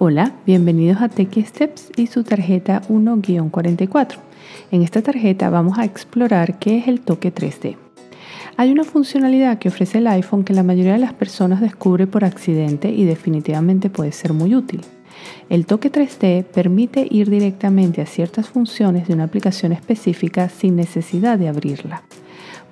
Hola, bienvenidos a Techie Steps y su tarjeta 1-44. En esta tarjeta vamos a explorar qué es el toque 3D. Hay una funcionalidad que ofrece el iPhone que la mayoría de las personas descubre por accidente y definitivamente puede ser muy útil. El toque 3D permite ir directamente a ciertas funciones de una aplicación específica sin necesidad de abrirla.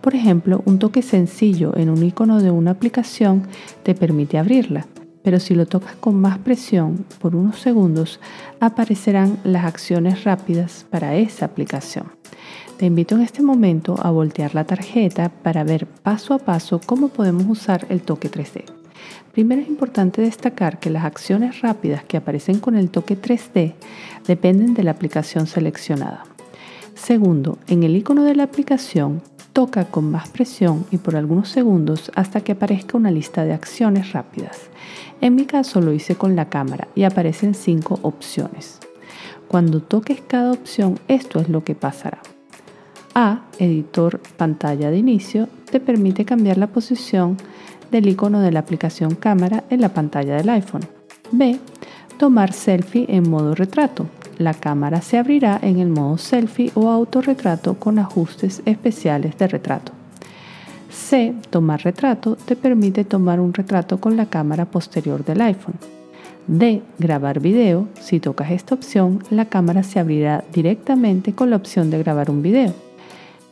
Por ejemplo, un toque sencillo en un icono de una aplicación te permite abrirla, pero si lo tocas con más presión por unos segundos, aparecerán las acciones rápidas para esa aplicación. Te invito en este momento a voltear la tarjeta para ver paso a paso cómo podemos usar el toque 3D. Primero es importante destacar que las acciones rápidas que aparecen con el toque 3D dependen de la aplicación seleccionada. Segundo, en el icono de la aplicación, toca con más presión y por algunos segundos hasta que aparezca una lista de acciones rápidas. En mi caso lo hice con la cámara y aparecen cinco opciones. Cuando toques cada opción, esto es lo que pasará. A, editor pantalla de inicio, te permite cambiar la posición del icono de la aplicación cámara en la pantalla del iPhone. B, tomar selfie en modo retrato. La cámara se abrirá en el modo selfie o autorretrato con ajustes especiales de retrato. C, tomar retrato, te permite tomar un retrato con la cámara posterior del iPhone. D, grabar video. Si tocas esta opción, la cámara se abrirá directamente con la opción de grabar un video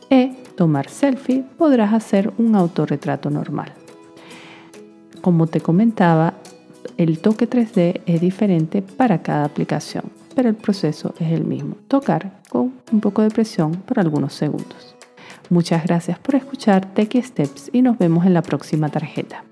e tomar selfie, podrás hacer un autorretrato normal. Como te comentaba, el toque 3D es diferente para cada aplicación, pero el proceso es el mismo, tocar con un poco de presión por algunos segundos. Muchas gracias por escuchar Techie Steps y nos vemos en la próxima tarjeta.